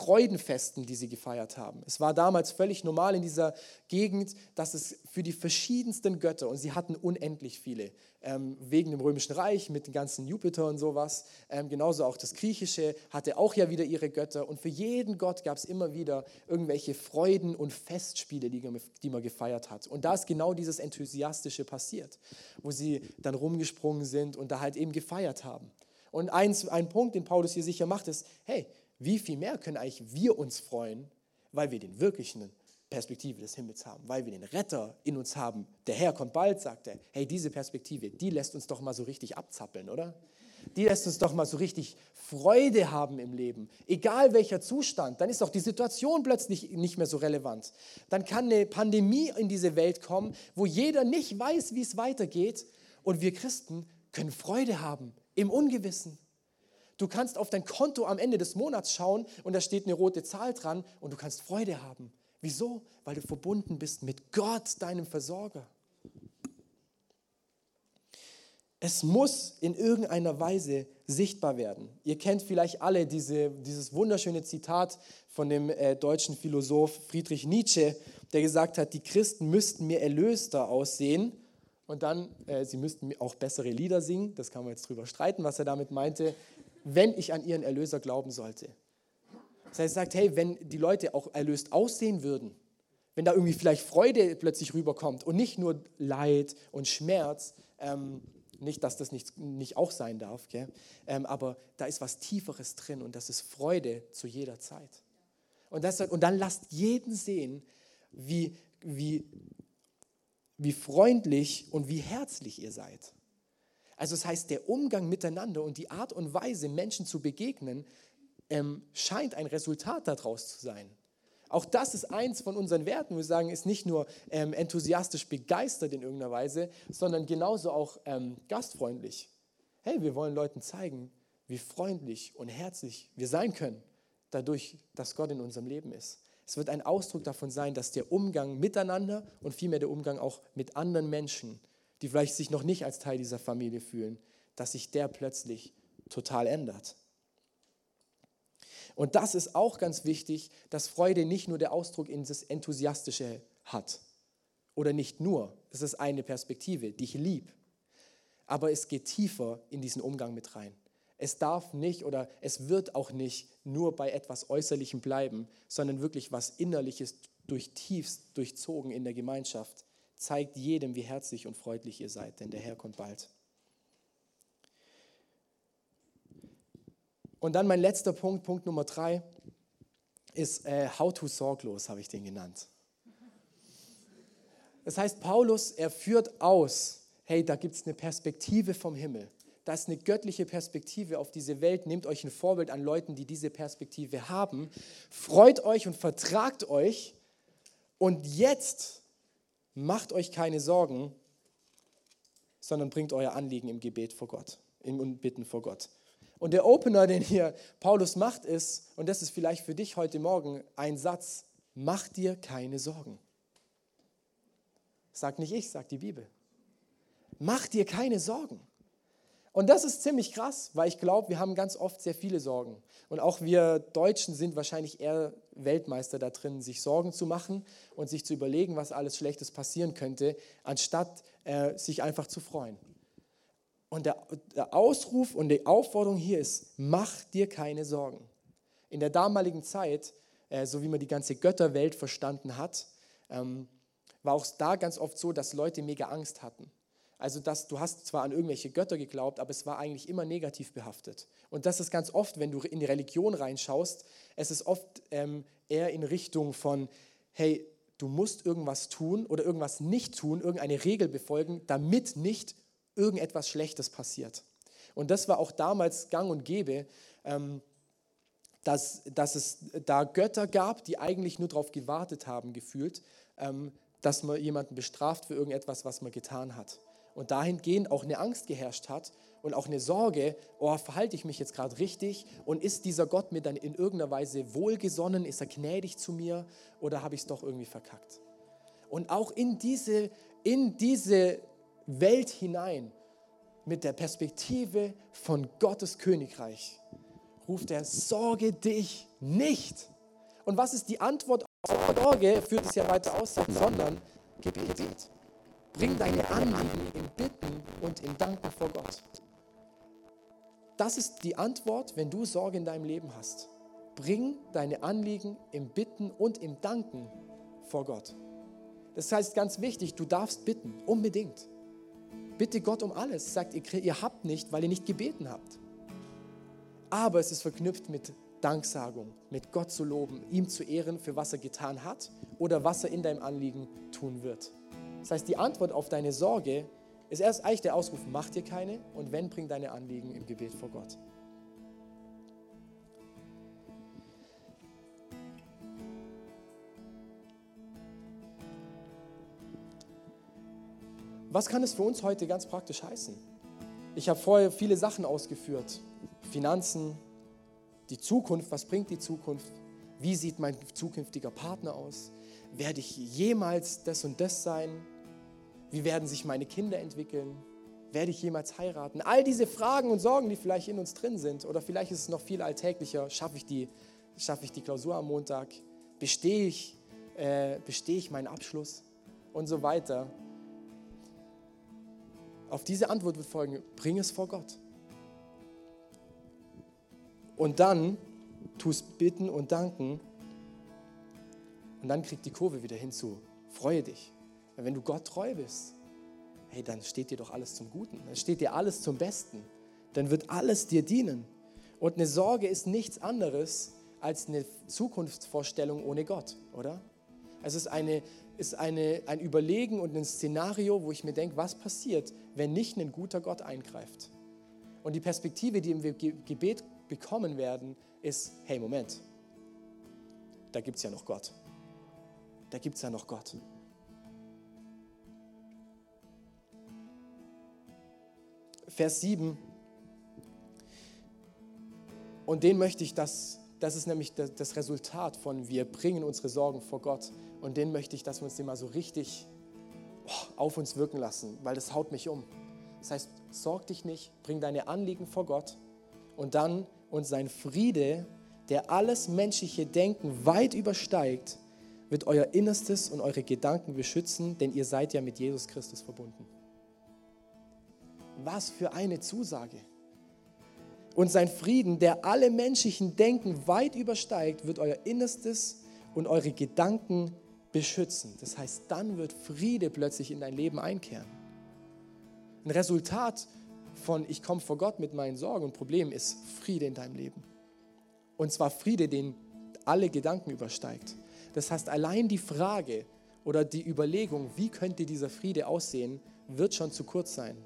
Freudenfesten, die sie gefeiert haben. Es war damals völlig normal in dieser Gegend, dass es für die verschiedensten Götter, und sie hatten unendlich viele, ähm, wegen dem Römischen Reich mit den ganzen Jupiter und sowas, ähm, genauso auch das Griechische hatte auch ja wieder ihre Götter. Und für jeden Gott gab es immer wieder irgendwelche Freuden und Festspiele, die, die man gefeiert hat. Und da ist genau dieses Enthusiastische passiert, wo sie dann rumgesprungen sind und da halt eben gefeiert haben. Und eins, ein Punkt, den Paulus hier sicher macht, ist, hey, wie viel mehr können eigentlich wir uns freuen, weil wir den wirklichen Perspektive des Himmels haben, weil wir den Retter in uns haben. Der Herr kommt bald, sagt er. Hey, diese Perspektive, die lässt uns doch mal so richtig abzappeln, oder? Die lässt uns doch mal so richtig Freude haben im Leben. Egal welcher Zustand, dann ist auch die Situation plötzlich nicht mehr so relevant. Dann kann eine Pandemie in diese Welt kommen, wo jeder nicht weiß, wie es weitergeht. Und wir Christen können Freude haben im Ungewissen. Du kannst auf dein Konto am Ende des Monats schauen und da steht eine rote Zahl dran und du kannst Freude haben. Wieso? Weil du verbunden bist mit Gott, deinem Versorger. Es muss in irgendeiner Weise sichtbar werden. Ihr kennt vielleicht alle diese, dieses wunderschöne Zitat von dem äh, deutschen Philosoph Friedrich Nietzsche, der gesagt hat, die Christen müssten mir erlöster aussehen und dann, äh, sie müssten auch bessere Lieder singen. Das kann man jetzt drüber streiten, was er damit meinte wenn ich an ihren Erlöser glauben sollte. Das heißt, er sagt, hey, wenn die Leute auch erlöst aussehen würden, wenn da irgendwie vielleicht Freude plötzlich rüberkommt und nicht nur Leid und Schmerz, ähm, nicht, dass das nicht, nicht auch sein darf, ähm, aber da ist was Tieferes drin und das ist Freude zu jeder Zeit. Und, das, und dann lasst jeden sehen, wie, wie, wie freundlich und wie herzlich ihr seid. Also das heißt, der Umgang miteinander und die Art und Weise, Menschen zu begegnen, ähm, scheint ein Resultat daraus zu sein. Auch das ist eins von unseren Werten. Wir sagen, ist nicht nur ähm, enthusiastisch begeistert in irgendeiner Weise, sondern genauso auch ähm, gastfreundlich. Hey, wir wollen Leuten zeigen, wie freundlich und herzlich wir sein können, dadurch, dass Gott in unserem Leben ist. Es wird ein Ausdruck davon sein, dass der Umgang miteinander und vielmehr der Umgang auch mit anderen Menschen die vielleicht sich noch nicht als Teil dieser Familie fühlen, dass sich der plötzlich total ändert. Und das ist auch ganz wichtig, dass Freude nicht nur der Ausdruck in das Enthusiastische hat. Oder nicht nur. Es ist eine Perspektive, die ich liebe. Aber es geht tiefer in diesen Umgang mit rein. Es darf nicht oder es wird auch nicht nur bei etwas Äußerlichem bleiben, sondern wirklich was Innerliches durch tiefst durchzogen in der Gemeinschaft zeigt jedem, wie herzlich und freundlich ihr seid, denn der Herr kommt bald. Und dann mein letzter Punkt, Punkt Nummer drei, ist äh, How to sorglos, habe ich den genannt. Das heißt, Paulus, er führt aus, hey, da gibt es eine Perspektive vom Himmel. Da ist eine göttliche Perspektive auf diese Welt. Nehmt euch ein Vorbild an Leuten, die diese Perspektive haben. Freut euch und vertragt euch. Und jetzt macht euch keine Sorgen, sondern bringt euer Anliegen im Gebet vor Gott, im Bitten vor Gott. Und der Opener, den hier Paulus macht, ist, und das ist vielleicht für dich heute Morgen ein Satz, mach dir keine Sorgen. Sagt nicht ich, sagt die Bibel. Mach dir keine Sorgen. Und das ist ziemlich krass, weil ich glaube, wir haben ganz oft sehr viele Sorgen. Und auch wir Deutschen sind wahrscheinlich eher Weltmeister da drin, sich Sorgen zu machen und sich zu überlegen, was alles Schlechtes passieren könnte, anstatt äh, sich einfach zu freuen. Und der, der Ausruf und die Aufforderung hier ist, mach dir keine Sorgen. In der damaligen Zeit, äh, so wie man die ganze Götterwelt verstanden hat, ähm, war auch da ganz oft so, dass Leute mega Angst hatten. Also dass du hast zwar an irgendwelche Götter geglaubt, aber es war eigentlich immer negativ behaftet. Und das ist ganz oft, wenn du in die Religion reinschaust, es ist oft ähm, eher in Richtung von, hey, du musst irgendwas tun oder irgendwas nicht tun, irgendeine Regel befolgen, damit nicht irgendetwas Schlechtes passiert. Und das war auch damals gang und gäbe, ähm, dass, dass es da Götter gab, die eigentlich nur darauf gewartet haben, gefühlt, ähm, dass man jemanden bestraft für irgendetwas, was man getan hat. Und dahingehend auch eine Angst geherrscht hat und auch eine Sorge, oh, verhalte ich mich jetzt gerade richtig und ist dieser Gott mir dann in irgendeiner Weise wohlgesonnen, ist er gnädig zu mir oder habe ich es doch irgendwie verkackt? Und auch in diese, in diese Welt hinein, mit der Perspektive von Gottes Königreich, ruft er, sorge dich nicht. Und was ist die Antwort auf Sorge, führt es ja weiter aus, sondern Gebet. Bring deine Anliegen im Bitten und im Danken vor Gott. Das ist die Antwort, wenn du Sorge in deinem Leben hast. Bring deine Anliegen im Bitten und im Danken vor Gott. Das heißt ganz wichtig, du darfst bitten, unbedingt. Bitte Gott um alles. Sagt, ihr, ihr habt nicht, weil ihr nicht gebeten habt. Aber es ist verknüpft mit Danksagung, mit Gott zu loben, ihm zu ehren für was er getan hat oder was er in deinem Anliegen tun wird. Das heißt, die Antwort auf deine Sorge ist erst eigentlich der Ausruf, mach dir keine und wenn, bring deine Anliegen im Gebet vor Gott. Was kann es für uns heute ganz praktisch heißen? Ich habe vorher viele Sachen ausgeführt. Finanzen, die Zukunft, was bringt die Zukunft? Wie sieht mein zukünftiger Partner aus? Werde ich jemals das und das sein? Wie werden sich meine Kinder entwickeln? Werde ich jemals heiraten? All diese Fragen und Sorgen, die vielleicht in uns drin sind, oder vielleicht ist es noch viel alltäglicher, schaffe ich die, schaffe ich die Klausur am Montag? Bestehe ich, äh, bestehe ich meinen Abschluss? Und so weiter. Auf diese Antwort wird folgen, bring es vor Gott. Und dann tust bitten und danken. Und dann kriegt die Kurve wieder hinzu. Freue dich. Weil wenn du Gott treu bist, hey, dann steht dir doch alles zum Guten. Dann steht dir alles zum Besten. Dann wird alles dir dienen. Und eine Sorge ist nichts anderes als eine Zukunftsvorstellung ohne Gott, oder? Es ist, eine, ist eine, ein Überlegen und ein Szenario, wo ich mir denke, was passiert, wenn nicht ein guter Gott eingreift. Und die Perspektive, die wir im Gebet bekommen werden, ist, hey, Moment, da gibt es ja noch Gott. Da gibt es ja noch Gott. Vers 7. Und den möchte ich, dass, das ist nämlich das Resultat von, wir bringen unsere Sorgen vor Gott. Und den möchte ich, dass wir uns den mal so richtig auf uns wirken lassen, weil das haut mich um. Das heißt, sorg dich nicht, bring deine Anliegen vor Gott und dann und sein Friede, der alles menschliche Denken weit übersteigt, wird euer Innerstes und eure Gedanken beschützen, denn ihr seid ja mit Jesus Christus verbunden. Was für eine Zusage. Und sein Frieden, der alle menschlichen Denken weit übersteigt, wird euer Innerstes und eure Gedanken beschützen. Das heißt, dann wird Friede plötzlich in dein Leben einkehren. Ein Resultat von ich komme vor Gott mit meinen Sorgen und Problemen ist Friede in deinem Leben. Und zwar Friede, den alle Gedanken übersteigt. Das heißt, allein die Frage oder die Überlegung, wie könnte dieser Friede aussehen, wird schon zu kurz sein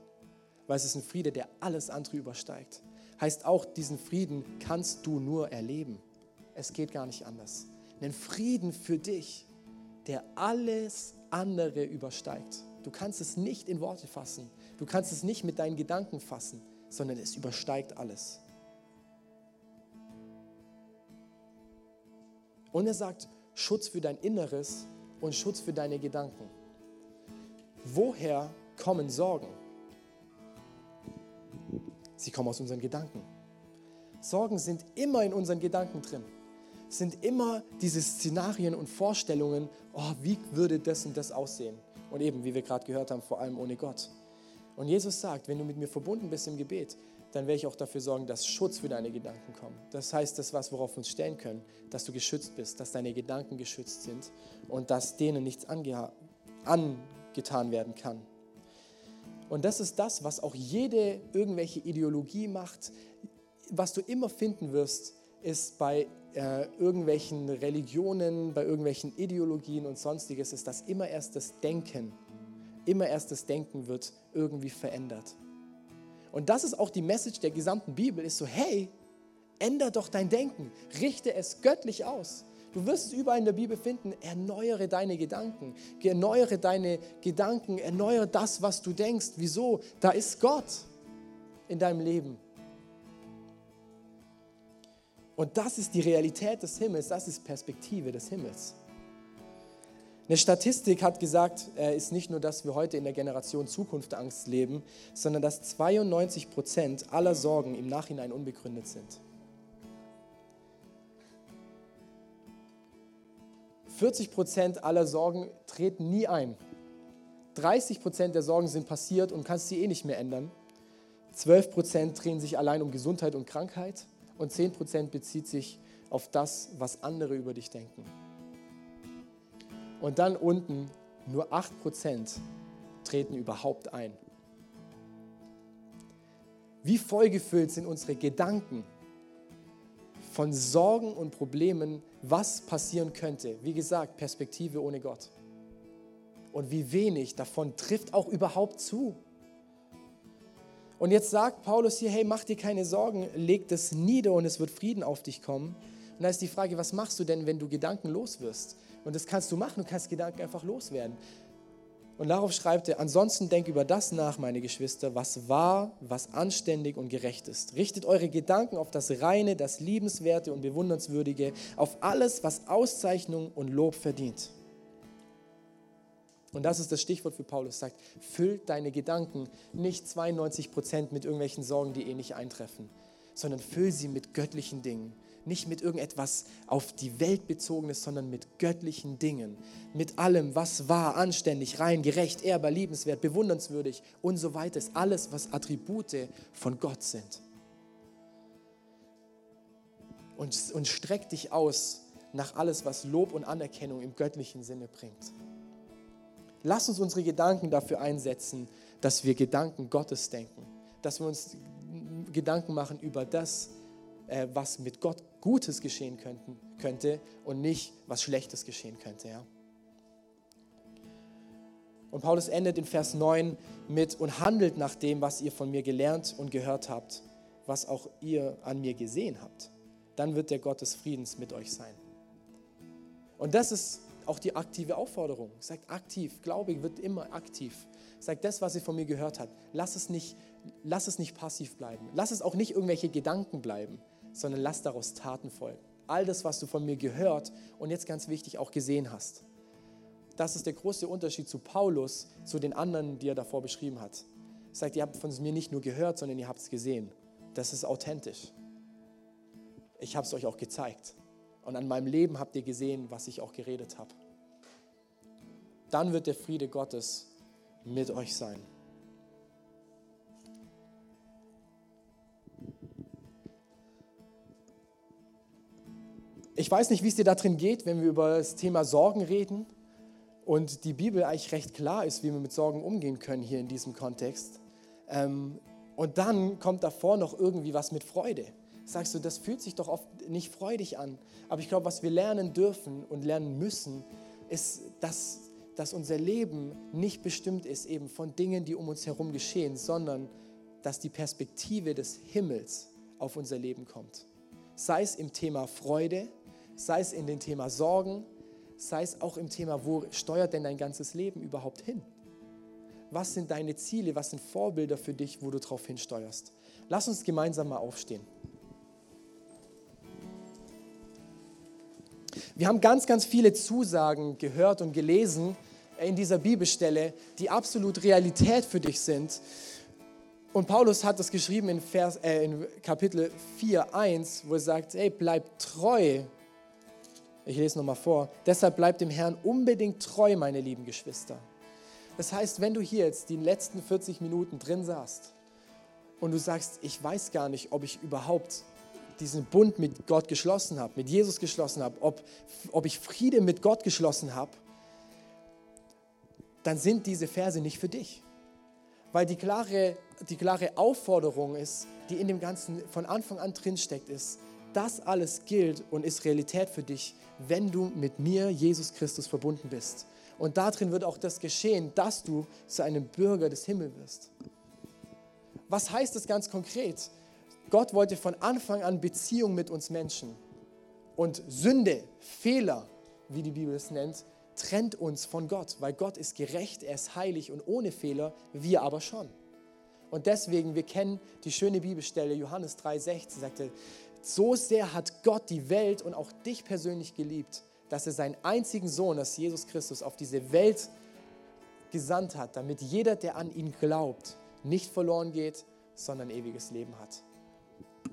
weil es ist ein Friede, der alles andere übersteigt. Heißt auch, diesen Frieden kannst du nur erleben. Es geht gar nicht anders. Einen Frieden für dich, der alles andere übersteigt. Du kannst es nicht in Worte fassen. Du kannst es nicht mit deinen Gedanken fassen, sondern es übersteigt alles. Und er sagt, Schutz für dein Inneres und Schutz für deine Gedanken. Woher kommen Sorgen? Sie kommen aus unseren Gedanken. Sorgen sind immer in unseren Gedanken drin. Sind immer diese Szenarien und Vorstellungen, oh, wie würde das und das aussehen? Und eben, wie wir gerade gehört haben, vor allem ohne Gott. Und Jesus sagt, wenn du mit mir verbunden bist im Gebet, dann werde ich auch dafür sorgen, dass Schutz für deine Gedanken kommt. Das heißt, das was, worauf wir uns stellen können, dass du geschützt bist, dass deine Gedanken geschützt sind und dass denen nichts angetan werden kann. Und das ist das, was auch jede irgendwelche Ideologie macht. Was du immer finden wirst, ist bei äh, irgendwelchen Religionen, bei irgendwelchen Ideologien und sonstiges, ist, dass immer erst das Denken, immer erst das Denken wird irgendwie verändert. Und das ist auch die Message der gesamten Bibel, ist so, hey, änder doch dein Denken, richte es göttlich aus. Du wirst es überall in der Bibel finden, erneuere deine Gedanken, erneuere deine Gedanken, erneuere das, was du denkst. Wieso? Da ist Gott in deinem Leben. Und das ist die Realität des Himmels, das ist Perspektive des Himmels. Eine Statistik hat gesagt, äh, ist nicht nur, dass wir heute in der Generation Zukunftsangst leben, sondern dass 92 Prozent aller Sorgen im Nachhinein unbegründet sind. 40 Prozent aller Sorgen treten nie ein. 30 Prozent der Sorgen sind passiert und kannst sie eh nicht mehr ändern. 12 Prozent drehen sich allein um Gesundheit und Krankheit und 10 Prozent bezieht sich auf das, was andere über dich denken. Und dann unten nur 8 Prozent treten überhaupt ein. Wie vollgefüllt sind unsere Gedanken von Sorgen und Problemen, was passieren könnte. Wie gesagt, Perspektive ohne Gott. Und wie wenig davon trifft auch überhaupt zu. Und jetzt sagt Paulus hier, hey, mach dir keine Sorgen, leg das nieder und es wird Frieden auf dich kommen. Und da ist die Frage, was machst du denn, wenn du Gedanken los wirst? Und das kannst du machen, du kannst Gedanken einfach loswerden. Und darauf schreibt er, ansonsten denkt über das nach, meine Geschwister, was wahr, was anständig und gerecht ist. Richtet eure Gedanken auf das Reine, das Liebenswerte und Bewundernswürdige, auf alles, was Auszeichnung und Lob verdient. Und das ist das Stichwort für Paulus, sagt, füll deine Gedanken nicht 92 Prozent mit irgendwelchen Sorgen, die eh nicht eintreffen, sondern füll sie mit göttlichen Dingen nicht mit irgendetwas auf die Welt bezogenes, sondern mit göttlichen Dingen, mit allem, was wahr, anständig, rein, gerecht, ehrbar, liebenswert, bewundernswürdig und so weiter ist alles, was Attribute von Gott sind. Und, und streck dich aus nach alles, was Lob und Anerkennung im göttlichen Sinne bringt. Lass uns unsere Gedanken dafür einsetzen, dass wir Gedanken Gottes denken, dass wir uns Gedanken machen über das, äh, was mit Gott Gutes geschehen könnte und nicht, was Schlechtes geschehen könnte. Und Paulus endet in Vers 9 mit und handelt nach dem, was ihr von mir gelernt und gehört habt, was auch ihr an mir gesehen habt. Dann wird der Gott des Friedens mit euch sein. Und das ist auch die aktive Aufforderung. Sagt aktiv, Glaube wird immer aktiv. Sagt das, was ihr von mir gehört habt. Lass es nicht, lass es nicht passiv bleiben. Lass es auch nicht irgendwelche Gedanken bleiben sondern lass daraus Taten folgen. All das, was du von mir gehört und jetzt ganz wichtig auch gesehen hast. Das ist der große Unterschied zu Paulus, zu den anderen, die er davor beschrieben hat. Sagt, ihr habt von mir nicht nur gehört, sondern ihr habt es gesehen. Das ist authentisch. Ich habe es euch auch gezeigt. Und an meinem Leben habt ihr gesehen, was ich auch geredet habe. Dann wird der Friede Gottes mit euch sein. Ich weiß nicht, wie es dir da drin geht, wenn wir über das Thema Sorgen reden und die Bibel eigentlich recht klar ist, wie wir mit Sorgen umgehen können hier in diesem Kontext. Ähm, und dann kommt davor noch irgendwie was mit Freude. Sagst du, das fühlt sich doch oft nicht freudig an. Aber ich glaube, was wir lernen dürfen und lernen müssen, ist, dass, dass unser Leben nicht bestimmt ist eben von Dingen, die um uns herum geschehen, sondern dass die Perspektive des Himmels auf unser Leben kommt. Sei es im Thema Freude, sei es in dem Thema Sorgen, sei es auch im Thema, wo steuert denn dein ganzes Leben überhaupt hin? Was sind deine Ziele, was sind Vorbilder für dich, wo du darauf hinsteuerst? Lass uns gemeinsam mal aufstehen. Wir haben ganz, ganz viele Zusagen gehört und gelesen in dieser Bibelstelle, die absolut Realität für dich sind. Und Paulus hat das geschrieben in, Vers, äh, in Kapitel 4, 1, wo er sagt, hey, bleib treu ich lese nochmal vor. Deshalb bleibt dem Herrn unbedingt treu, meine lieben Geschwister. Das heißt, wenn du hier jetzt die letzten 40 Minuten drin saßt und du sagst, ich weiß gar nicht, ob ich überhaupt diesen Bund mit Gott geschlossen habe, mit Jesus geschlossen habe, ob, ob ich Friede mit Gott geschlossen habe, dann sind diese Verse nicht für dich. Weil die klare, die klare Aufforderung ist, die in dem Ganzen von Anfang an drinsteckt, ist, das alles gilt und ist Realität für dich, wenn du mit mir, Jesus Christus, verbunden bist. Und darin wird auch das geschehen, dass du zu einem Bürger des Himmels wirst. Was heißt das ganz konkret? Gott wollte von Anfang an Beziehung mit uns Menschen. Und Sünde, Fehler, wie die Bibel es nennt, trennt uns von Gott, weil Gott ist gerecht, er ist heilig und ohne Fehler, wir aber schon. Und deswegen, wir kennen die schöne Bibelstelle, Johannes 3,16 sagte, so sehr hat Gott die Welt und auch dich persönlich geliebt, dass er seinen einzigen Sohn, das Jesus Christus, auf diese Welt gesandt hat, damit jeder, der an ihn glaubt, nicht verloren geht, sondern ewiges Leben hat.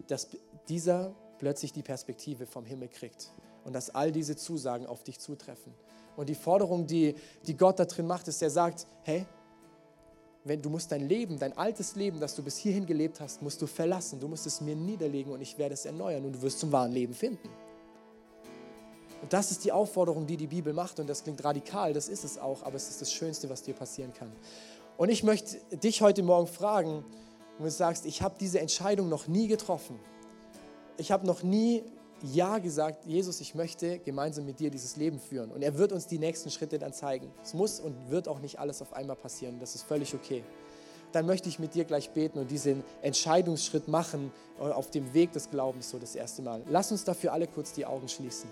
Dass dieser plötzlich die Perspektive vom Himmel kriegt und dass all diese Zusagen auf dich zutreffen. Und die Forderung, die, die Gott da drin macht, ist, er sagt, hey, wenn du musst dein Leben, dein altes Leben, das du bis hierhin gelebt hast, musst du verlassen. Du musst es mir niederlegen und ich werde es erneuern und du wirst zum wahren Leben finden. Und das ist die Aufforderung, die die Bibel macht und das klingt radikal, das ist es auch, aber es ist das Schönste, was dir passieren kann. Und ich möchte dich heute Morgen fragen, wenn du sagst, ich habe diese Entscheidung noch nie getroffen. Ich habe noch nie Ja gesagt, Jesus, ich möchte gemeinsam mit dir dieses Leben führen. Und er wird uns die nächsten Schritte dann zeigen. Es muss und wird auch nicht alles auf einmal passieren. Das ist völlig okay. Dann möchte ich mit dir gleich beten und diesen Entscheidungsschritt machen auf dem Weg des Glaubens so das erste Mal. Lass uns dafür alle kurz die Augen schließen.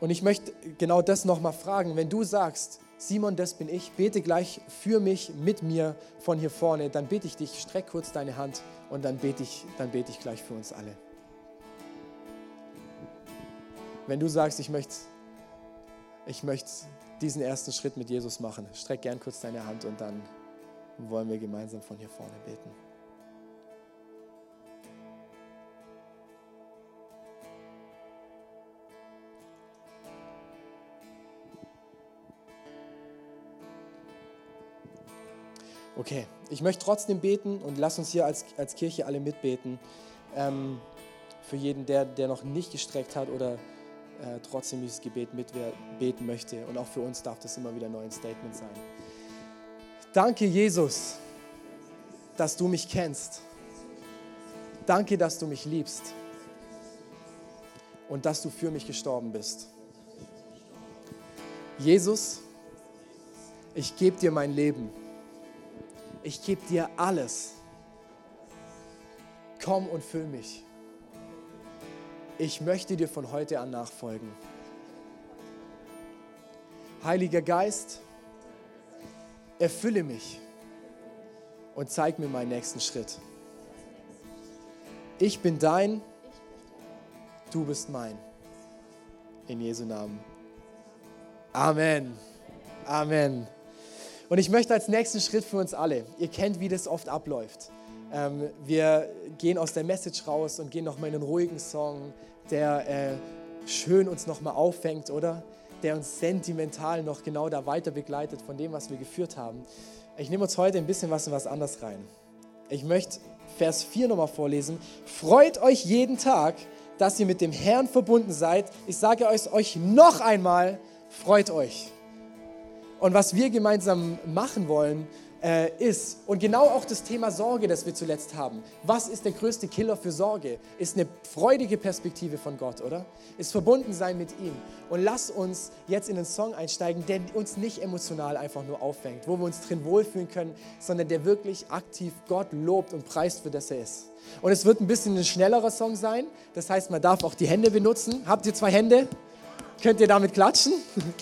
Und ich möchte genau das nochmal fragen. Wenn du sagst, Simon, das bin ich, bete gleich für mich, mit mir von hier vorne, dann bete ich dich, streck kurz deine Hand und dann bete ich, dann bete ich gleich für uns alle. Wenn du sagst, ich möchte, ich möchte diesen ersten Schritt mit Jesus machen, streck gern kurz deine Hand und dann wollen wir gemeinsam von hier vorne beten. Okay, ich möchte trotzdem beten und lass uns hier als, als Kirche alle mitbeten. Ähm, für jeden, der, der noch nicht gestreckt hat oder äh, trotzdem dieses Gebet mitbeten möchte. Und auch für uns darf das immer wieder ein Statement sein. Danke, Jesus, dass du mich kennst. Danke, dass du mich liebst. Und dass du für mich gestorben bist. Jesus, ich gebe dir mein Leben ich gebe dir alles. Komm und füll mich. Ich möchte dir von heute an nachfolgen. Heiliger Geist, erfülle mich und zeig mir meinen nächsten Schritt. Ich bin dein, du bist mein. In Jesu Namen. Amen. Amen. Und ich möchte als nächsten Schritt für uns alle, ihr kennt, wie das oft abläuft. Ähm, wir gehen aus der Message raus und gehen nochmal in einen ruhigen Song, der äh, schön uns nochmal auffängt, oder? Der uns sentimental noch genau da weiter begleitet von dem, was wir geführt haben. Ich nehme uns heute ein bisschen was in was anderes rein. Ich möchte Vers 4 nochmal vorlesen. Freut euch jeden Tag, dass ihr mit dem Herrn verbunden seid. Ich sage euch noch einmal, freut euch. Und was wir gemeinsam machen wollen, äh, ist, und genau auch das Thema Sorge, das wir zuletzt haben. Was ist der größte Killer für Sorge? Ist eine freudige Perspektive von Gott, oder? Ist verbunden sein mit ihm. Und lass uns jetzt in einen Song einsteigen, der uns nicht emotional einfach nur auffängt, wo wir uns drin wohlfühlen können, sondern der wirklich aktiv Gott lobt und preist, für das er ist. Und es wird ein bisschen ein schnellerer Song sein. Das heißt, man darf auch die Hände benutzen. Habt ihr zwei Hände? Könnt ihr damit klatschen?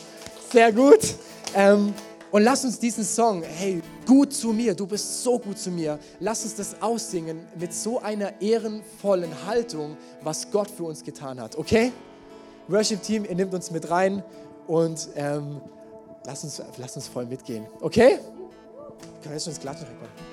Sehr gut. Ähm, und lass uns diesen Song, hey, gut zu mir, du bist so gut zu mir, lass uns das aussingen mit so einer ehrenvollen Haltung, was Gott für uns getan hat, okay? Worship Team, ihr nehmt uns mit rein und ähm, lass, uns, lass uns voll mitgehen, okay? Können wir jetzt schon ins Klatschen rein?